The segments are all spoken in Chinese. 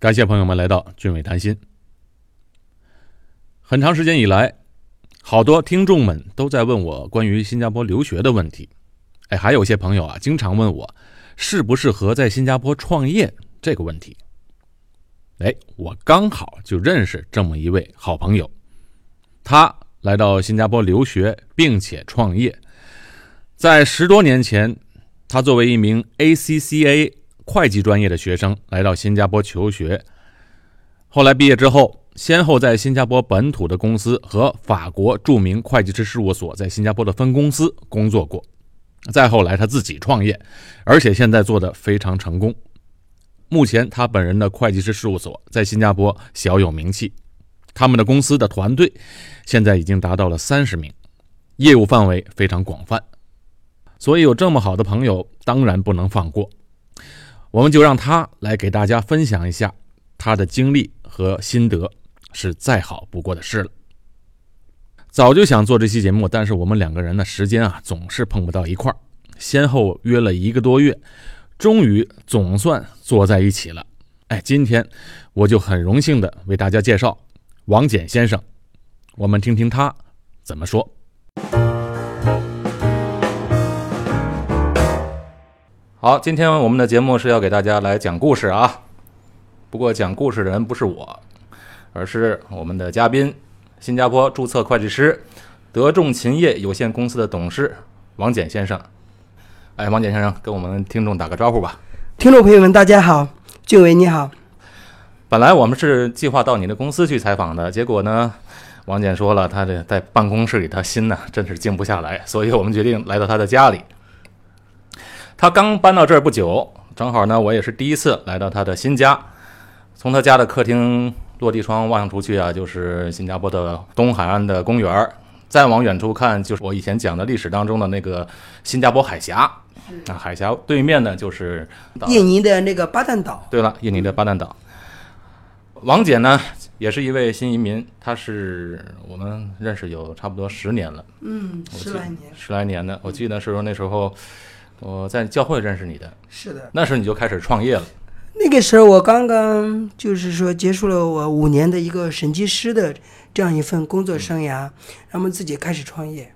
感谢朋友们来到俊伟谈心。很长时间以来，好多听众们都在问我关于新加坡留学的问题。哎，还有些朋友啊，经常问我适不适合在新加坡创业这个问题。哎，我刚好就认识这么一位好朋友，他来到新加坡留学并且创业。在十多年前，他作为一名 ACCA 会计专业的学生来到新加坡求学，后来毕业之后。先后在新加坡本土的公司和法国著名会计师事务所在新加坡的分公司工作过，再后来他自己创业，而且现在做的非常成功。目前他本人的会计师事务所在新加坡小有名气，他们的公司的团队现在已经达到了三十名，业务范围非常广泛，所以有这么好的朋友当然不能放过，我们就让他来给大家分享一下他的经历和心得。是再好不过的事了。早就想做这期节目，但是我们两个人的时间啊总是碰不到一块儿，先后约了一个多月，终于总算坐在一起了。哎，今天我就很荣幸的为大家介绍王简先生，我们听听他怎么说。好，今天我们的节目是要给大家来讲故事啊，不过讲故事的人不是我。而是我们的嘉宾，新加坡注册会计师德众勤业有限公司的董事王简先生。哎，王简先生，跟我们听众打个招呼吧。听众朋友们，大家好，俊伟你好。本来我们是计划到你的公司去采访的，结果呢，王简说了，他这在办公室里，他心呢真是静不下来，所以我们决定来到他的家里。他刚搬到这儿不久，正好呢，我也是第一次来到他的新家，从他家的客厅。落地窗望出去啊，就是新加坡的东海岸的公园儿。再往远处看，就是我以前讲的历史当中的那个新加坡海峡。那，海峡对面呢，就是印尼的那个巴旦岛。对了，印尼的巴旦岛。王姐呢，也是一位新移民，她是我们认识有差不多十年了。嗯，十来年。十来年的，我记得是说那时候我在教会认识你的。是的。那时候你就开始创业了。那个时候我刚刚就是说结束了我五年的一个审计师的这样一份工作生涯，然后自己开始创业。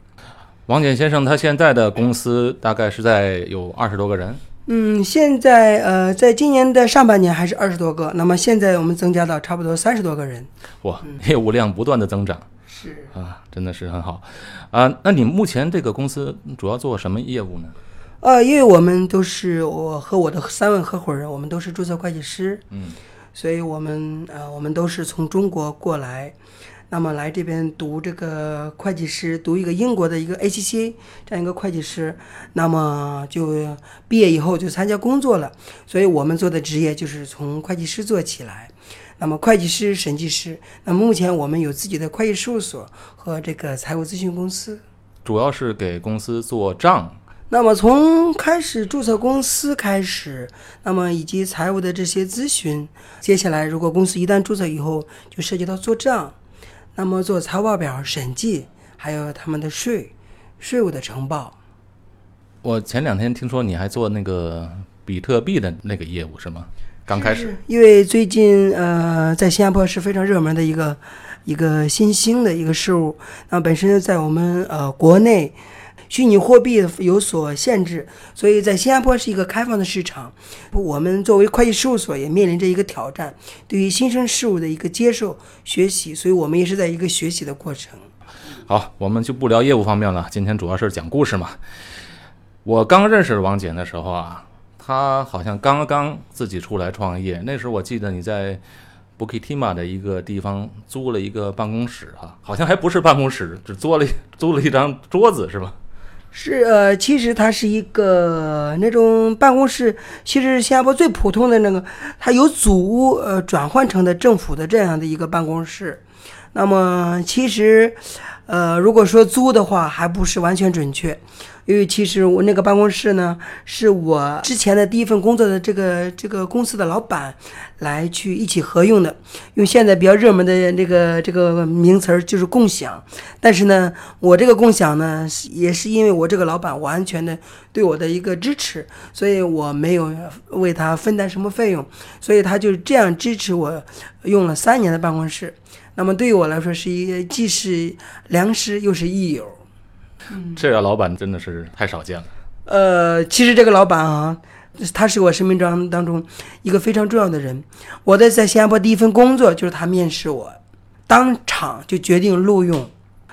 王简先生他现在的公司大概是在有二十多个人。嗯，现在呃，在今年的上半年还是二十多个，那么现在我们增加到差不多三十多个人。哇，业务量不断的增长。是啊，真的是很好啊。那你目前这个公司主要做什么业务呢？呃，因为我们都是我和我的三位合伙人，我们都是注册会计师，嗯，所以我们呃，我们都是从中国过来，那么来这边读这个会计师，读一个英国的一个 ACC 这样一个会计师，那么就毕业以后就参加工作了，所以我们做的职业就是从会计师做起来，那么会计师、审计师，那么目前我们有自己的会计事务所和这个财务咨询公司，主要是给公司做账。那么从开始注册公司开始，那么以及财务的这些咨询，接下来如果公司一旦注册以后，就涉及到做账，那么做财务报表审计，还有他们的税，税务的呈报。我前两天听说你还做那个比特币的那个业务是吗？刚开始。因为最近呃，在新加坡是非常热门的一个一个新兴的一个事物，那本身在我们呃国内。虚拟货币有所限制，所以在新加坡是一个开放的市场。我们作为会计事务所也面临着一个挑战，对于新生事物的一个接受、学习，所以我们也是在一个学习的过程。好，我们就不聊业务方面了，今天主要是讲故事嘛。我刚认识王姐的时候啊，她好像刚刚自己出来创业，那时候我记得你在 Bukitima 的一个地方租了一个办公室哈，好像还不是办公室，只租了 租了一张桌子是吧？是呃，其实它是一个那种办公室，其实新加坡最普通的那个，它由祖屋呃转换成的政府的这样的一个办公室。那么其实，呃，如果说租的话，还不是完全准确，因为其实我那个办公室呢，是我之前的第一份工作的这个这个公司的老板来去一起合用的。用现在比较热门的这个这个名词儿就是共享，但是呢，我这个共享呢，也是因为我这个老板完全的对我的一个支持，所以我没有为他分担什么费用，所以他就这样支持我用了三年的办公室。那么对于我来说，是一既是良师又是益友。这个老板真的是太少见了。呃，其实这个老板啊，他是我生命中当中一个非常重要的人。我在在新加坡第一份工作就是他面试我，当场就决定录用。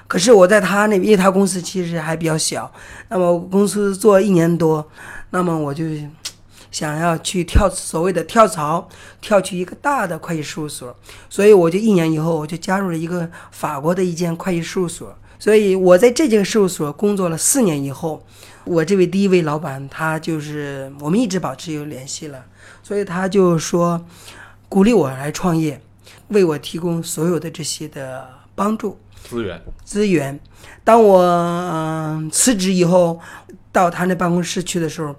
可是我在他那，因为他公司其实还比较小，那么公司做一年多，那么我就想要去跳所谓的跳槽，跳去一个大的会计事务所，所以我就一年以后我就加入了一个法国的一间会计事务所。所以我在这间事务所工作了四年以后，我这位第一位老板他就是我们一直保持有联系了，所以他就说鼓励我来创业，为我提供所有的这些的帮助。资源资源。当我嗯、辞职以后，到他那办公室去的时候，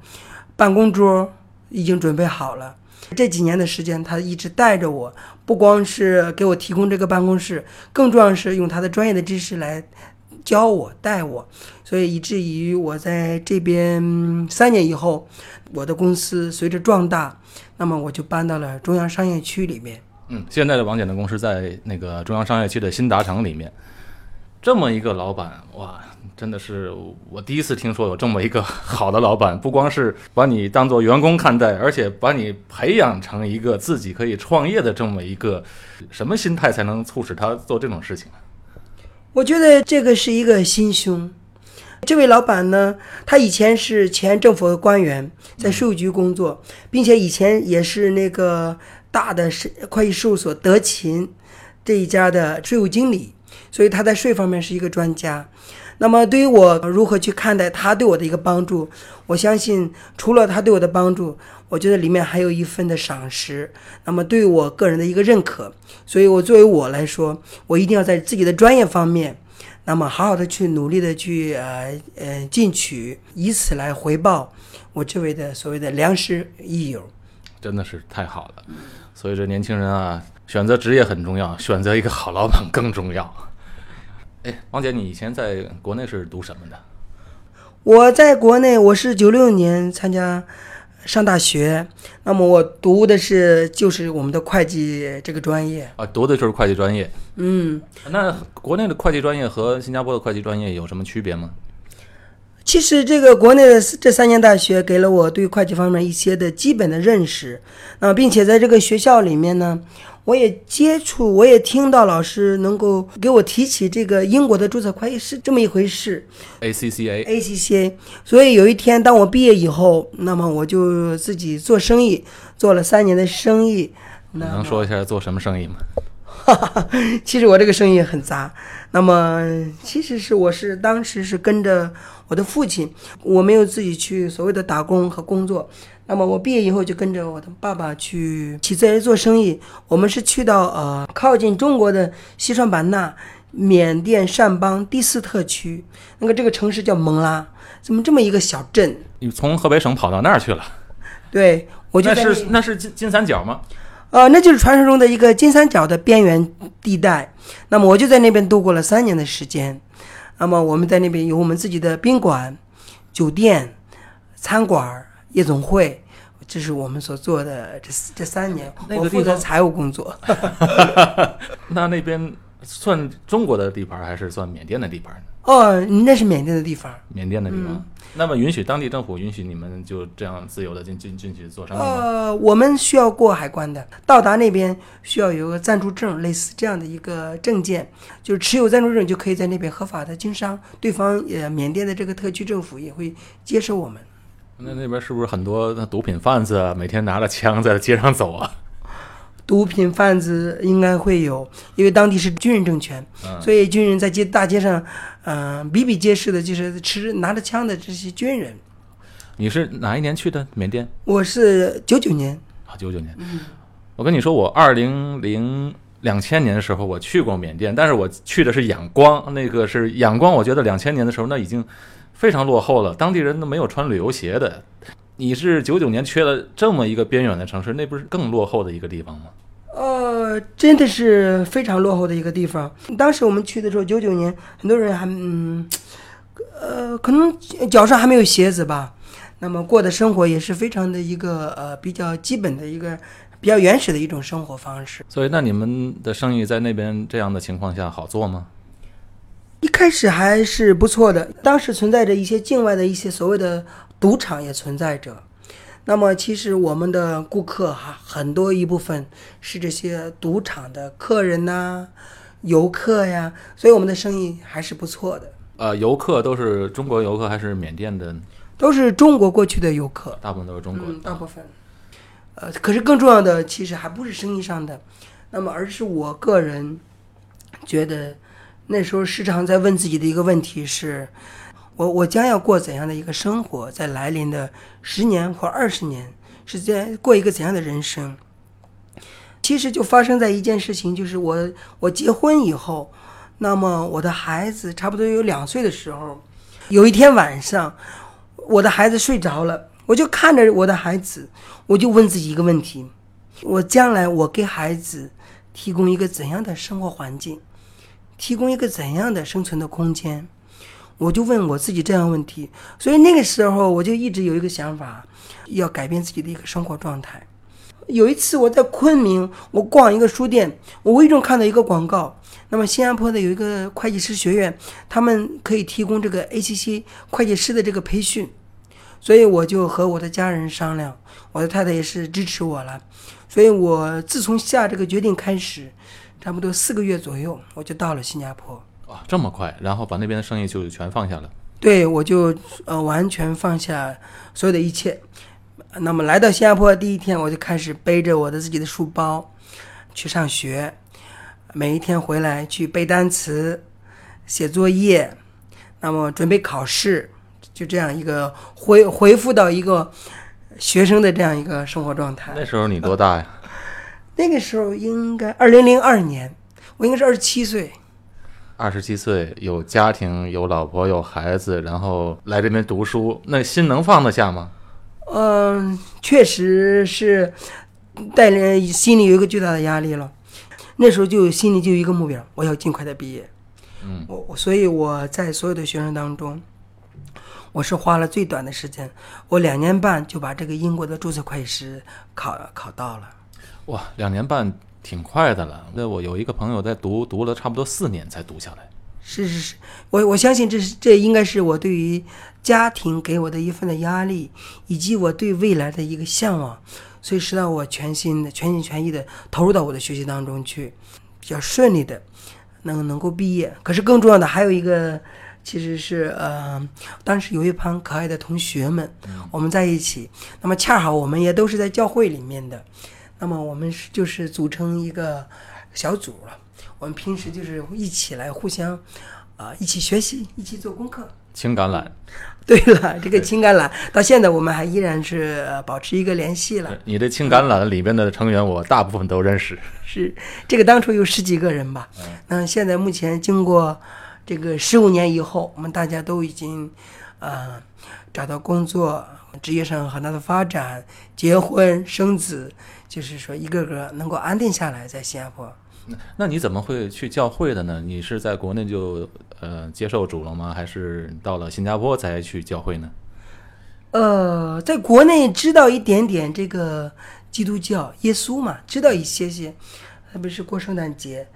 办公桌已经准备好了。这几年的时间，他一直带着我，不光是给我提供这个办公室，更重要是用他的专业的知识来教我、带我，所以以至于我在这边三年以后，我的公司随着壮大，那么我就搬到了中央商业区里面。嗯，现在的王姐的公司在那个中央商业区的新达城里面，这么一个老板，哇，真的是我第一次听说有这么一个好的老板，不光是把你当做员工看待，而且把你培养成一个自己可以创业的这么一个，什么心态才能促使他做这种事情？我觉得这个是一个心胸。这位老板呢，他以前是前政府的官员，在税务局工作，并且以前也是那个大的是会计事务所德勤这一家的税务经理，所以他在税方面是一个专家。那么对于我如何去看待他对我的一个帮助，我相信除了他对我的帮助，我觉得里面还有一份的赏识，那么对于我个人的一个认可。所以我作为我来说，我一定要在自己的专业方面。那么好好的去努力的去呃呃进取，以此来回报我这位的所谓的良师益友。真的是太好了。所以这年轻人啊，选择职业很重要，选择一个好老板更重要。哎，王姐，你以前在国内是读什么的？我在国内我是九六年参加上大学，那么我读的是就是我们的会计这个专业。啊，读的就是会计专业。嗯，那国内的会计专业和新加坡的会计专业有什么区别吗？其实这个国内的这三年大学给了我对会计方面一些的基本的认识，啊，并且在这个学校里面呢，我也接触，我也听到老师能够给我提起这个英国的注册会计师这么一回事 ACCA，ACCA。所以有一天当我毕业以后，那么我就自己做生意，做了三年的生意。你能说一下做什么生意吗？其实我这个生意很杂，那么其实是我是当时是跟着我的父亲，我没有自己去所谓的打工和工作。那么我毕业以后就跟着我的爸爸去起自来做生意。我们是去到呃靠近中国的西双版纳、缅甸掸邦第四特区，那个这个城市叫蒙拉，怎么这么一个小镇？你从河北省跑到那儿去了？对，我就那是那是金金三角吗？呃，那就是传说中的一个金三角的边缘地带。那么我就在那边度过了三年的时间。那么我们在那边有我们自己的宾馆、酒店、餐馆、夜总会，这是我们所做的这这三年。我负责财务工作。那那边算中国的地盘还是算缅甸的地盘呢？哦，那是缅甸的地方。缅甸的地方。那么允许当地政府允许你们就这样自由的进进进去做生意吗？呃，我们需要过海关的，到达那边需要有个暂住证，类似这样的一个证件，就是持有暂住证就可以在那边合法的经商。对方呃，缅甸的这个特区政府也会接受我们。那那边是不是很多毒品贩子啊，每天拿着枪在街上走啊？毒品贩子应该会有，因为当地是军人政权，嗯所以军人在街大街上，嗯、比比皆是的，就是持拿着枪的这些军人。你是哪一年去的缅甸？我是九九年，啊，九九年。嗯我跟你说，我二零零两千年的时候我去过缅甸，但是我去的是仰光，那个是仰光，我觉得两千年的时候那已经非常落后了，当地人都没有穿旅游鞋的。你是九九年缺了这么一个边远的城市，那不是更落后的一个地方吗？呃，真的是非常落后的一个地方。当时我们去的时候，九九年，很多人还嗯，呃，可能脚上还没有鞋子吧。那么过的生活也是非常的一个呃比较基本的一个比较原始的一种生活方式。所以，那你们的生意在那边这样的情况下好做吗？一开始还是不错的，当时存在着一些境外的一些所谓的赌场也存在着。那么，其实我们的顾客哈很多一部分是这些赌场的客人呐、游客呀，所以我们的生意还是不错的。呃，游客都是中国游客还是缅甸的？都是中国过去的游客，大部分都是中国。嗯，大部分。呃，可是更重要的其实还不是生意上的，那么而是我个人觉得，那时候时常在问自己的一个问题是：我我将要过怎样的一个生活，在来临的十年或二十年，是在过一个怎样的人生？其实就发生在一件事情，就是我我结婚以后，那么我的孩子差不多有两岁的时候，有一天晚上。我的孩子睡着了，我就看着我的孩子，我就问自己一个问题：我将来我给孩子提供一个怎样的生活环境，提供一个怎样的生存的空间？我就问我自己这样问题。所以那个时候我就一直有一个想法，要改变自己的一个生活状态。有一次我在昆明，我逛一个书店，我无意中看到一个广告。那么新加坡的有一个会计师学院，他们可以提供这个 ACC 会计师的这个培训。所以我就和我的家人商量，我的太太也是支持我了。所以我自从下这个决定开始，差不多四个月左右，我就到了新加坡。哇，这么快，然后把那边的生意就全放下了？对，我就呃完全放下所有的一切。那么来到新加坡第一天，我就开始背着我的自己的书包去上学，每一天回来去背单词、写作业，那么准备考试。就这样一个回回复到一个学生的这样一个生活状态。那时候你多大呀？那个时候应该二零零二年，我应该是二十七岁。二十七岁，有家庭，有老婆，有孩子，然后来这边读书，那心能放得下吗？嗯，确实是带来心里有一个巨大的压力了。那时候就心里就有一个目标，我要尽快的毕业。嗯，我所以我在所有的学生当中。我是花了最短的时间，我两年半就把这个英国的注册会计师考考到了。哇，两年半挺快的了。那我有一个朋友在读，读了差不多四年才读下来。是是是，我我相信这是这应该是我对于家庭给我的一份的压力，以及我对未来的一个向往，所以使到我全心的、全心全意的投入到我的学习当中去，比较顺利的能能够毕业。可是更重要的还有一个。其实是呃，当时有一帮可爱的同学们，我们在一起。那么恰好我们也都是在教会里面的，那么我们是就是组成一个小组了。我们平时就是一起来互相啊一起学习，一起做功课。青橄榄。对了，这个青橄榄到现在我们还依然是保持一个联系了。你的青橄榄里边的成员，我大部分都认识。是这个当初有十几个人吧？嗯，现在目前经过。这个十五年以后，我们大家都已经，呃，找到工作，职业上很大的发展，结婚生子，就是说一个个能够安定下来，在新加坡。那你怎么会去教会的呢？你是在国内就呃接受主了吗？还是到了新加坡才去教会呢？呃，在国内知道一点点这个基督教、耶稣嘛，知道一些些，特别是过圣诞节，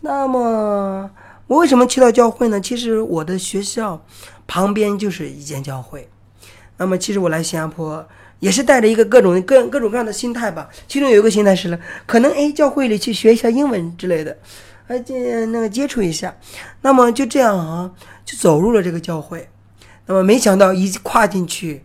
那么。我为什么去到教会呢？其实我的学校旁边就是一间教会。那么，其实我来新加坡也是带着一个各种各各种各样的心态吧。其中有一个心态是了，可能哎，教会里去学一下英文之类的，呃，接那个接触一下。那么就这样啊，就走入了这个教会。那么没想到一跨进去，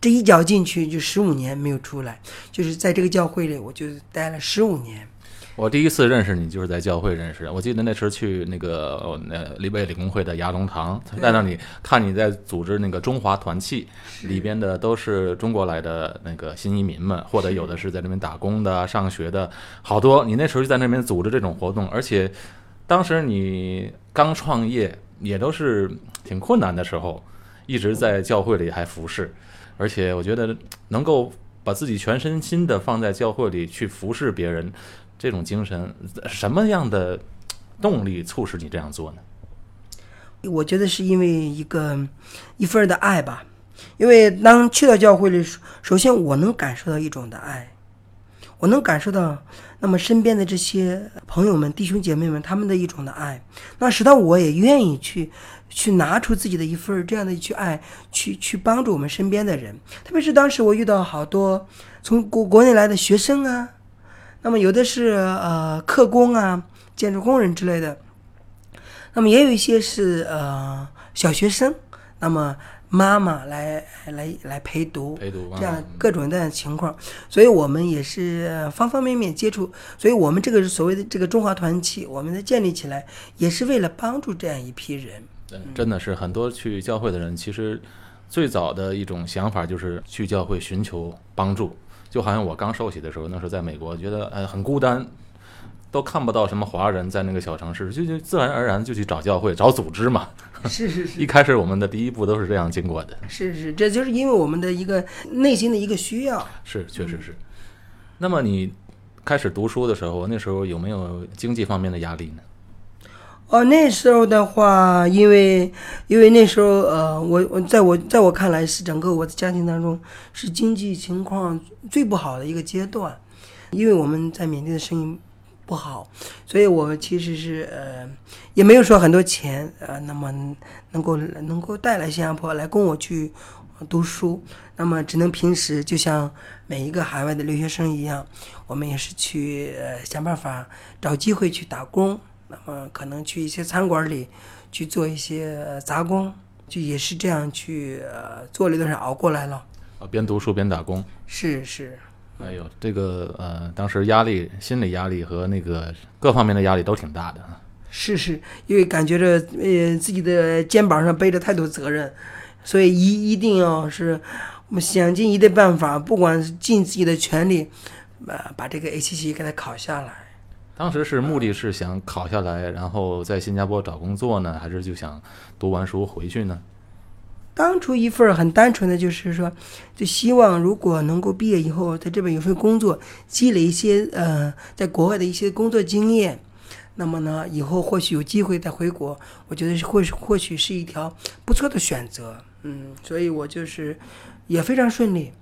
这一脚进去就十五年没有出来，就是在这个教会里，我就待了十五年。我第一次认识你就是在教会认识的。我记得那时候去那个呃立北理工会的牙龙堂，在那里看你在组织那个中华团契，里边的都是中国来的那个新移民们，或者有的是在那边打工的、上学的，好多。你那时候就在那边组织这种活动，而且当时你刚创业，也都是挺困难的时候，一直在教会里还服侍，而且我觉得能够把自己全身心的放在教会里去服侍别人。这种精神，什么样的动力促使你这样做呢？我觉得是因为一个一份的爱吧。因为当去到教会里，首先我能感受到一种的爱，我能感受到那么身边的这些朋友们、弟兄姐妹们他们的一种的爱，那使得我也愿意去去拿出自己的一份这样的去爱，去去帮助我们身边的人。特别是当时我遇到好多从国国内来的学生啊。那么有的是呃客工啊、建筑工人之类的，那么也有一些是呃小学生，那么妈妈来来来陪读，陪读这样各种各样的情况，所以我们也是方方面面接触，所以我们这个所谓的这个中华团契，我们的建立起来也是为了帮助这样一批人。真的是很多去教会的人，其实最早的一种想法就是去教会寻求帮助。就好像我刚受洗的时候，那时候在美国，觉得呃很孤单，都看不到什么华人在那个小城市，就就自然而然就去找教会、找组织嘛。是是是。一开始我们的第一步都是这样经过的。是是，这就是因为我们的一个内心的一个需要。是，确实是。那么你开始读书的时候，那时候有没有经济方面的压力呢？哦，那时候的话，因为因为那时候，呃，我我在我在我看来是整个我的家庭当中是经济情况最不好的一个阶段，因为我们在缅甸的生意不好，所以我其实是呃也没有说很多钱，呃，那么能够能够带来新加坡来供我去读书，那么只能平时就像每一个海外的留学生一样，我们也是去呃想办法找机会去打工。那么可能去一些餐馆里去做一些杂工，就也是这样去呃做了一段时间熬过来了。啊，边读书边打工。是是。哎呦，这个呃，当时压力、心理压力和那个各方面的压力都挺大的啊。是是，因为感觉着呃自己的肩膀上背着太多责任，所以一一定要是我们想尽一切办法，不管是尽自己的全力，呃把这个 A C C 给它考下来。当时是目的是想考下来，然后在新加坡找工作呢，还是就想读完书回去呢？当初一份很单纯的就是说，就希望如果能够毕业以后在这边有份工作，积累一些呃在国外的一些工作经验，那么呢以后或许有机会再回国，我觉得是或或许是一条不错的选择。嗯，所以我就是也非常顺利。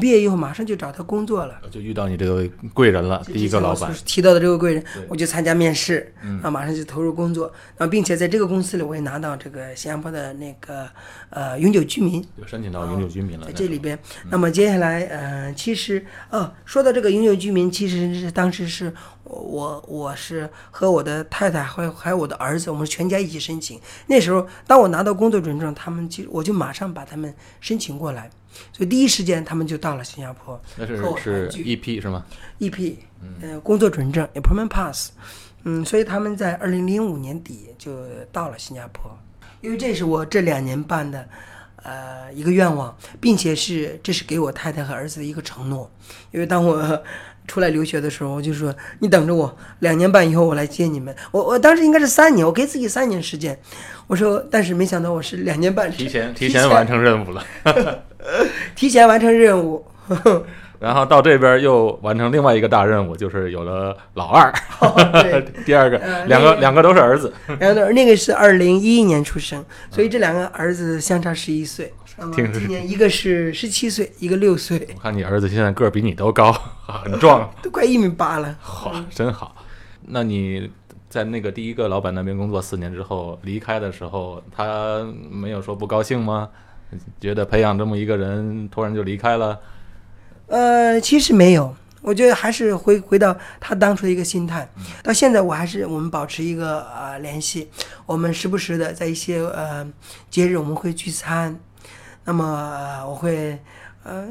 毕业以后马上就找他工作了，就遇到你这个贵人了，第一个老板。提到的这个贵人，我就参加面试，啊马上就投入工作，那并且在这个公司里我也拿到这个新加坡的那个呃永久居民，就申请到永久居民了，在这里边。那么接下来呃，其实哦，说到这个永久居民，其实是当时是我我是和我的太太还有还有我的儿子，我们全家一起申请。那时候当我拿到工作准证，他们就我就马上把他们申请过来。所以第一时间他们就到了新加坡，那是是 EP 是吗？EP，嗯，工作准证 （Employment Pass），嗯，所以他们在二零零五年底就到了新加坡，因为这是我这两年办的，呃，一个愿望，并且是这是给我太太和儿子的一个承诺，因为当我。出来留学的时候，我就说你等着我，两年半以后我来接你们。我我当时应该是三年，我给自己三年时间。我说，但是没想到我是两年半，提前提前完成任务了，提前完成任务。然后到这边又完成另外一个大任务，就是有了老二，第二个两个两个都是儿子，两个那个是二零一一年出生，所以这两个儿子相差十一岁。今年一个是十七岁，一个六岁。我看你儿子现在个儿比你都高，很壮，都快一米八了。好，真好。那你在那个第一个老板那边工作四年之后离开的时候，他没有说不高兴吗？觉得培养这么一个人突然就离开了？呃，其实没有，我觉得还是回回到他当初的一个心态。到现在我还是我们保持一个呃联系，我们时不时的在一些呃节日我们会聚餐。那么我会，呃，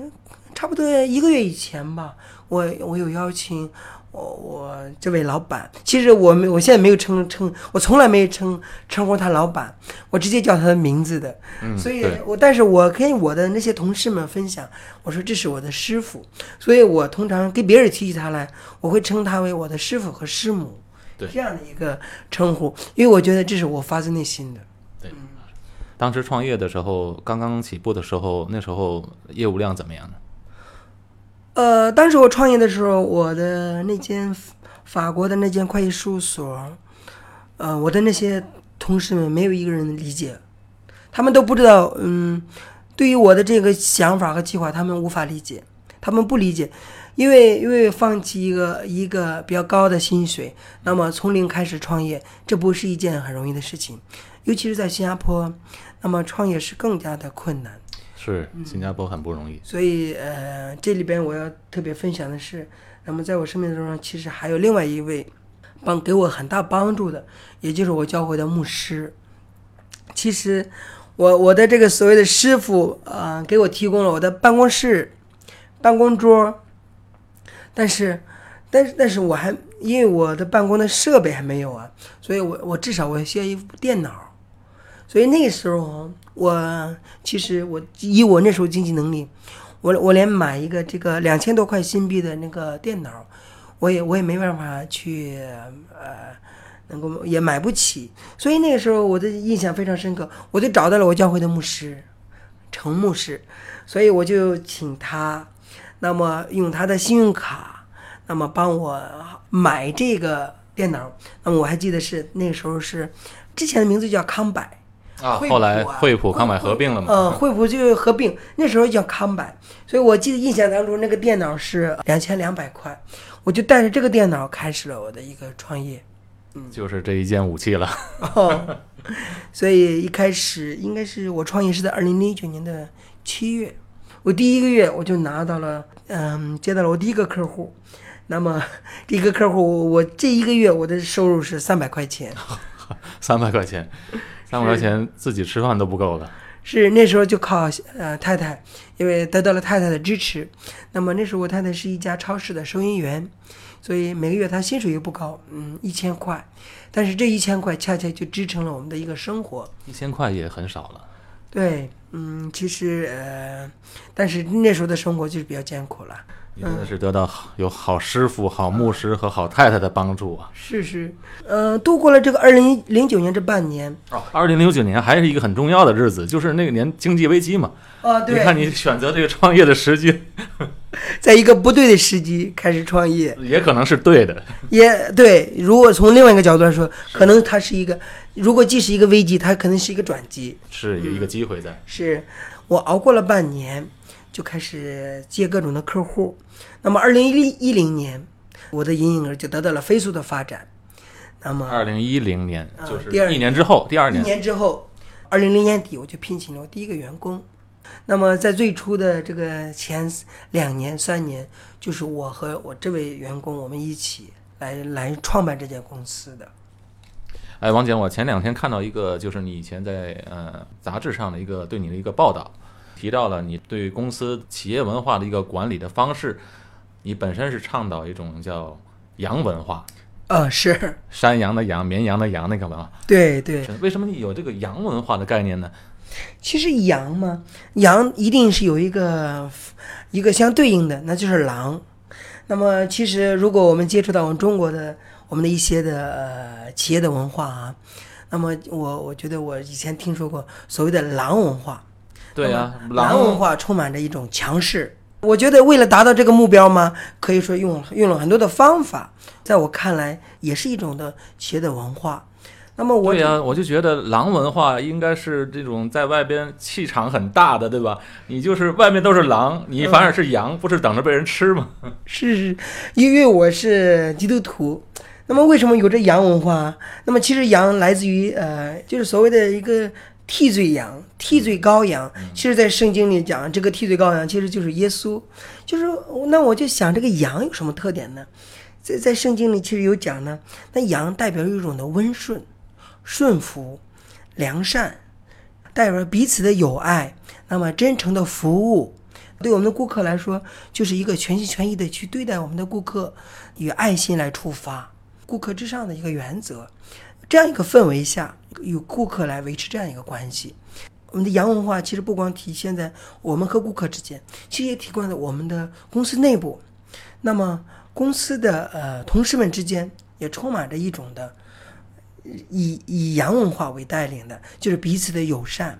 差不多一个月以前吧，我我有邀请我我这位老板，其实我没我现在没有称称，我从来没有称称呼他老板，我直接叫他的名字的。嗯，所以我但是我跟我的那些同事们分享，我说这是我的师傅，所以我通常跟别人提起他来，我会称他为我的师傅和师母，对这样的一个称呼，因为我觉得这是我发自内心的。当时创业的时候，刚刚起步的时候，那时候业务量怎么样呢？呃，当时我创业的时候，我的那间法国的那间会计事务所，呃，我的那些同事们没有一个人理解，他们都不知道，嗯，对于我的这个想法和计划，他们无法理解，他们不理解，因为因为放弃一个一个比较高的薪水，那么从零开始创业，这不是一件很容易的事情，尤其是在新加坡，那么创业是更加的困难。是新加坡很不容易，所以呃，这里边我要特别分享的是，那么在我生命当中，其实还有另外一位帮给我很大帮助的，也就是我教会的牧师。其实我我的这个所谓的师傅啊、呃给我提供了我的办公室、办公桌，但是但是但是我还因为我的办公的设备还没有啊，所以我我至少我需要一部电脑。所以那个时候，我其实我以我那时候经济能力，我我连买一个这个两千多块新币的那个电脑，我也我也没办法去呃，能够也买不起。所以那个时候我的印象非常深刻，我就找到了我教会的牧师，程牧师，所以我就请他，那么用他的信用卡，那么帮我买这个电脑。那么我还记得是那个时候是之前的名字叫康柏。啊，后来惠普康柏合并了嘛？嗯，惠普就合并，那时候叫康柏，所以我记得印象当中那个电脑是两千两百块，我就带着这个电脑开始了我的一个创业。嗯就是这一件武器了。哦，所以一开始应该是我创业是在二零零九年的七月，我第一个月我就拿到了，嗯，接到了我第一个客户。那么第一个客户，我这一个月我的收入是三百块钱。三百块钱，三百块钱自己吃饭都不够的。是那时候就靠呃太太，因为得到了太太的支持。那么那时候我太太是一家超市的收银员，所以每个月她薪水又不高，嗯，一千块。但是这一千块恰恰就支撑了我们的一个生活。一千块也很少了。对，嗯，其实呃，但是那时候的生活就是比较艰苦了。你真的是得到好有好师傅、好牧师和好太太的帮助啊！是是，呃，度过了这个二零零九年这半年。哦，二零零九年还是一个很重要的日子，就是那个年经济危机嘛。啊，对，你看你选择这个创业的时机，在一个不对的时机开始创业。也可能是对的。也对，如果从另外一个角度来说，可能它是一个，如果既是一个危机，它可能是一个转机。是有一个机会在。是我熬过了半年，就开始接各种的客户。那么，二零一一零年，我的银营额就得到了飞速的发展。那么，二零一零年啊就是第二一年之后，第二年一年年之后，二零零年底我就聘请了我第一个员工。那么在最初的这个前两年、三年，就是我和我这位员工我们一起来来创办这家公司的。哎，王姐，我前两天看到一个，就是你以前在呃杂志上的一个对你的一个报道，提到了你对公司企业文化的一个管理的方式，你本身是倡导一种叫羊文化，呃，是山羊的羊，绵羊的羊那个文化。对对，为什么你有这个羊文化的概念呢？其实羊嘛，羊一定是有一个一个相对应的，那就是狼。那么其实如果我们接触到我们中国的我们的一些的呃企业的文化啊，那么我我觉得我以前听说过所谓的狼文化，对呀、狼文化充满着一种强势。我觉得为了达到这个目标吗，可以说用用了很多的方法，在我看来也是一种的企业的文化。那么我对呀、我就觉得狼文化应该是这种在外边气场很大的，对吧？你就是外面都是狼，你反而是羊，不是等着被人吃吗？是是，因为我是基督徒，那么为什么有这羊文化？那么其实羊来自于呃，就是所谓的一个替罪羊、替罪羔羊。其实，在圣经里讲，这个替罪羔羊其实就是耶稣。就是那我就想，这个羊有什么特点呢？在在圣经里其实有讲呢，那羊代表一种的温顺、顺服、良善，代表彼此的友爱，那么真诚的服务，对我们的顾客来说，就是一个全心全意的去对待我们的顾客，以爱心来出发，顾客至上的一个原则。这样一个氛围下，有顾客来维持这样一个关系。我们的洋文化其实不光体现在我们和顾客之间，其实也体现在我们的公司内部。那么公司的呃同事们之间也充满着一种的以以洋文化为带领的，就是彼此的友善，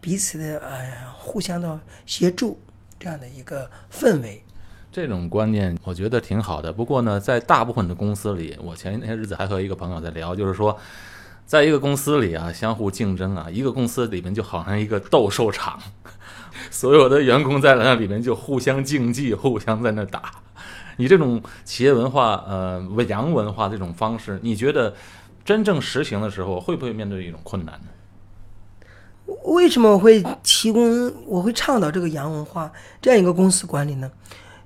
彼此的呃互相的协助这样的一个氛围。这种观念我觉得挺好的。不过呢，在大部分的公司里，我前些日子还和一个朋友在聊，就是说，在一个公司里啊，相互竞争啊，一个公司里面就好像一个斗兽场，所有的员工在那里面就互相竞技，互相在那打。你这种企业文化，呃，洋文化这种方式，你觉得真正实行的时候，会不会面对一种困难呢？为什么我会提供，我会倡导这个洋文化这样一个公司管理呢？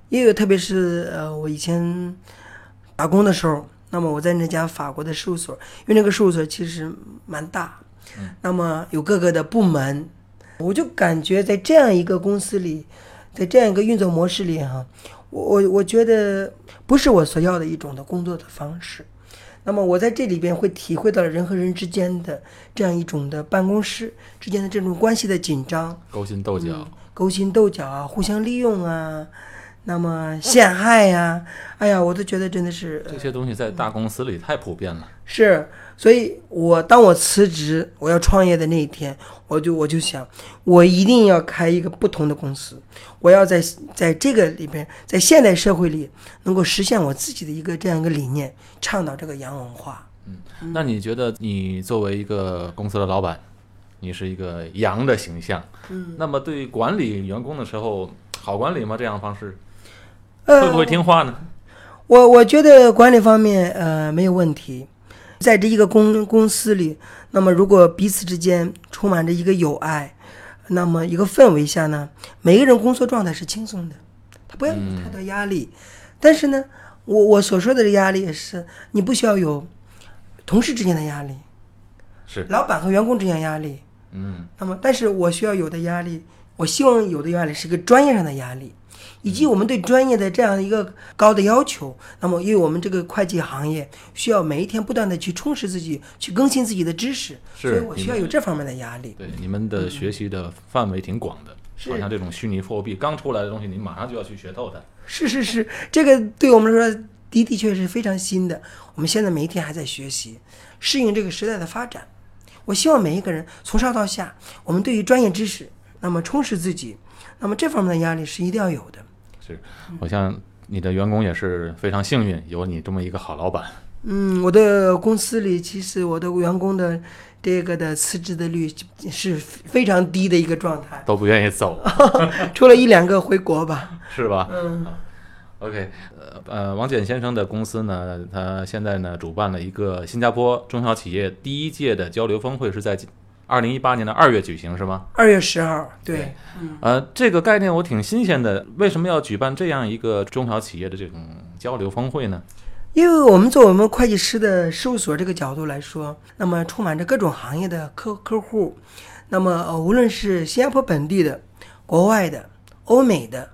因为特别是呃，我以前打工的时候，那么我在那家法国的事务所，因为那个事务所其实蛮大，那么有各个的部门，我就感觉在这样一个公司里，在这样一个运作模式里哈。我我我觉得不是我所要的一种的工作的方式，那么我在这里边会体会到了人和人之间的这样一种的办公室之间的这种关系的紧张、勾心斗角、勾心斗角啊，互相利用啊，那么陷害呀，哎呀，我都觉得真的是这些东西在大公司里太普遍了。是，所以我当我辞职我要创业的那一天，我就我就想，我一定要开一个不同的公司。我要在在这个里边，在现代社会里，能够实现我自己的一个这样一个理念，倡导这个洋文化。嗯，那你觉得你作为一个公司的老板，你是一个洋的形象，嗯，那么对管理员工的时候，好管理吗？这样的方式呃，会不会听话呢？我我觉得管理方面呃没有问题，在这一个公公司里，那么如果彼此之间充满着一个友爱。那么一个氛围下呢，每个人工作状态是轻松的，他不要有太多压力。但是呢，我我所说的这压力也是，你不需要有同事之间的压力，是老板和员工之间压力。嗯，那么，但是我需要有的压力，我希望有的压力是个专业上的压力，以及我们对专业的这样一个高的要求。那么，因为我们这个会计行业需要每一天不断的去充实自己，去更新自己的知识，所以我需要有这方面的压力。对，你们的学习的范围挺广的，是好像这种虚拟货币刚出来的东西，你马上就要去学透它。是是是，这个对我们来说的的确是非常新的。我们现在每一天还在学习，适应这个时代的发展。我希望每一个人从上到下，我们对于专业知识，那么充实自己，那么这方面的压力是一定要有的。是，我想你的员工也是非常幸运，有你这么一个好老板。嗯，我的公司里其实我的员工的这个的辞职的率是非常低的一个状态，都不愿意走，除了一两个回国吧。是吧？嗯。OK，呃呃，王简先生的公司呢，他现在呢主办了一个新加坡中小企业第一届的交流峰会，是在二零一八年的二月举行，是吗？二月十号，对，呃，这个概念我挺新鲜的，为什么要举办这样一个中小企业的这种交流峰会呢？因为我们做我们会计师的事务所这个角度来说，那么充满着各种行业的客客户，那么呃无论是新加坡本地的、国外的、欧美的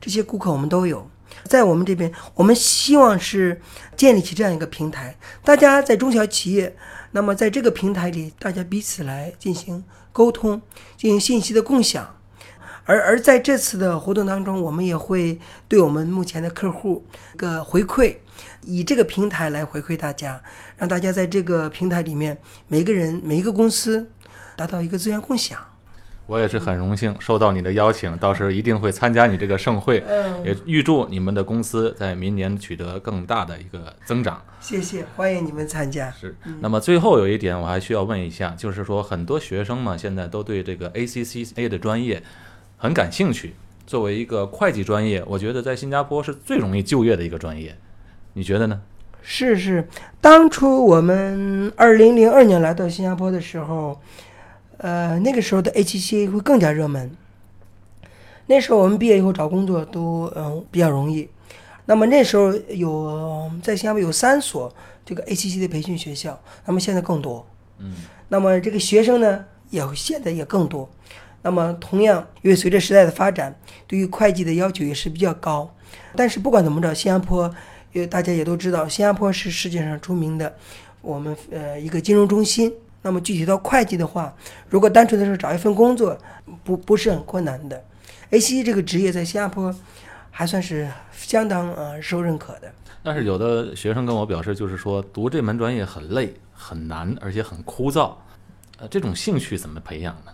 这些顾客，我们都有。在我们这边，我们希望是建立起这样一个平台，大家在中小企业，那么在这个平台里，大家彼此来进行沟通，进行信息的共享。而而在这次的活动当中，我们也会对我们目前的客户个回馈，以这个平台来回馈大家，让大家在这个平台里面，每个人每一个公司达到一个资源共享。我也是很荣幸受到你的邀请，到时候一定会参加你这个盛会，也预祝你们的公司在明年取得更大的一个增长。谢谢，欢迎你们参加。是，那么最后有一点我还需要问一下，就是说很多学生嘛，现在都对这个 ACCA 的专业很感兴趣。作为一个会计专业，我觉得在新加坡是最容易就业的一个专业，你觉得呢？是是，当初我们二零零二年来到新加坡的时候，呃，那个时候的 HCA 会更加热门。那时候我们毕业以后找工作都嗯比较容易。那么那时候有在新加坡有三所这个 HCC 的培训学校，那么现在更多。嗯，那么这个学生呢也现在也更多。那么同样，因为随着时代的发展，对于会计的要求也是比较高。但是不管怎么着，新加坡，呃，大家也都知道，新加坡是世界上著名的，我们呃一个金融中心。那么具体到会计的话，如果单纯的是找一份工作，不不是很困难的。ACC 这个职业在新加坡还算是相当呃受认可的。但是有的学生跟我表示，就是说读这门专业很累、很难，而且很枯燥。呃，这种兴趣怎么培养呢？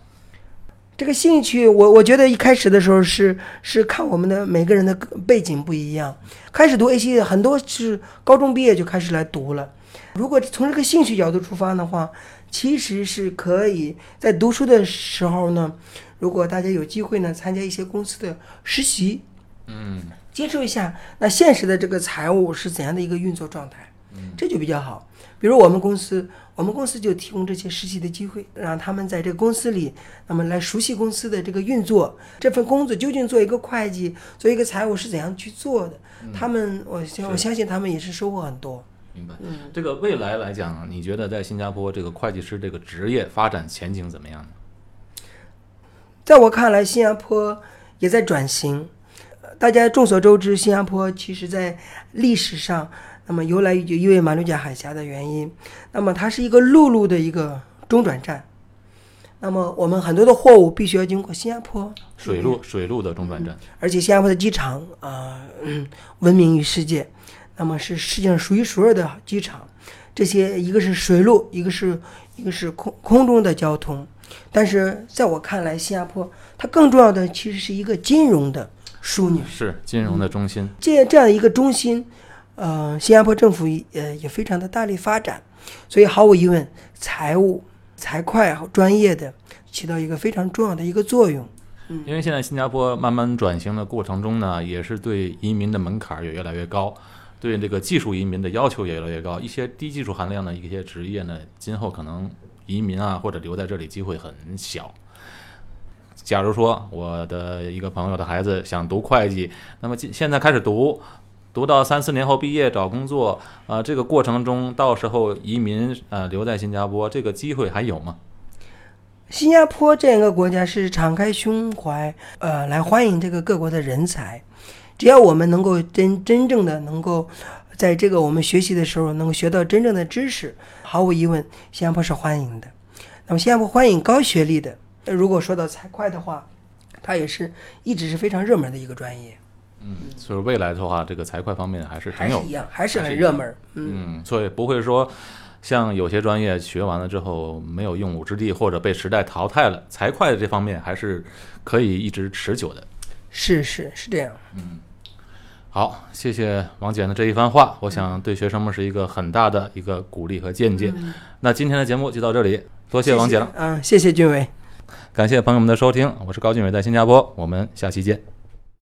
这个兴趣，我我觉得一开始的时候是是看我们的每个人的背景不一样。开始读 ACC 很多是高中毕业就开始来读了。如果从这个兴趣角度出发的话，其实是可以在读书的时候呢，如果大家有机会呢，参加一些公司的实习，嗯，接触一下那现实的这个财务是怎样的一个运作状态，这就比较好。比如我们公司，我们公司就提供这些实习的机会，让他们在这个公司里，那么来熟悉公司的这个运作，这份工作究竟做一个会计，做一个财务是怎样去做的，他们，我相我相信他们也是收获很多。明白。这个未来来讲，你觉得在新加坡这个会计师这个职业发展前景怎么样呢？在我看来，新加坡也在转型。呃大家众所周知，新加坡其实在历史上，那么由来于因为马六甲海峡的原因，那么它是一个陆路的一个中转站。那么我们很多的货物必须要经过新加坡，水路水路的中转站，而且新加坡的机场啊、嗯，闻名于世界，那么是世界上数一数二的机场。这些一个是水路，一个是一个是空空中的交通。但是在我看来，新加坡它更重要的其实是一个金融的枢纽。是金融的中心。这这样一个中心，呃，新加坡政府也呃也非常的大力发展，所以毫无疑问，财务、财会和专业的起到一个非常重要的一个作用。因为现在新加坡慢慢转型的过程中呢，也是对移民的门槛儿也越来越高，对这个技术移民的要求也越来越高。一些低技术含量的一些职业呢，今后可能移民啊或者留在这里机会很小。假如说我的一个朋友的孩子想读会计，那么现现在开始读，读到三四年后毕业找工作，啊、这个过程中到时候移民呃留在新加坡，这个机会还有吗？新加坡这样一个国家是敞开胸怀，呃，来欢迎这个各国的人才。只要我们能够真真正的能够在这个我们学习的时候能够学到真正的知识，毫无疑问，新加坡是欢迎的。那么新加坡欢迎高学历的。呃如果说到财会的话，它也是一直是非常热门的一个专业，嗯，所以未来的话，这个财会方面还是很有还是一样，还是还是一很热门。嗯，嗯，所以不会说像有些专业学完了之后没有用武之地，或者被时代淘汰了。财会这方面还是可以一直持久的。是是是这样。好，谢谢王姐的这一番话，我想对学生们是一个很大的一个鼓励和见解。那今天的节目就到这里，多谢王姐了，嗯，谢谢俊伟。感谢朋友们的收听，我是高俊伟，在新加坡，我们下期见。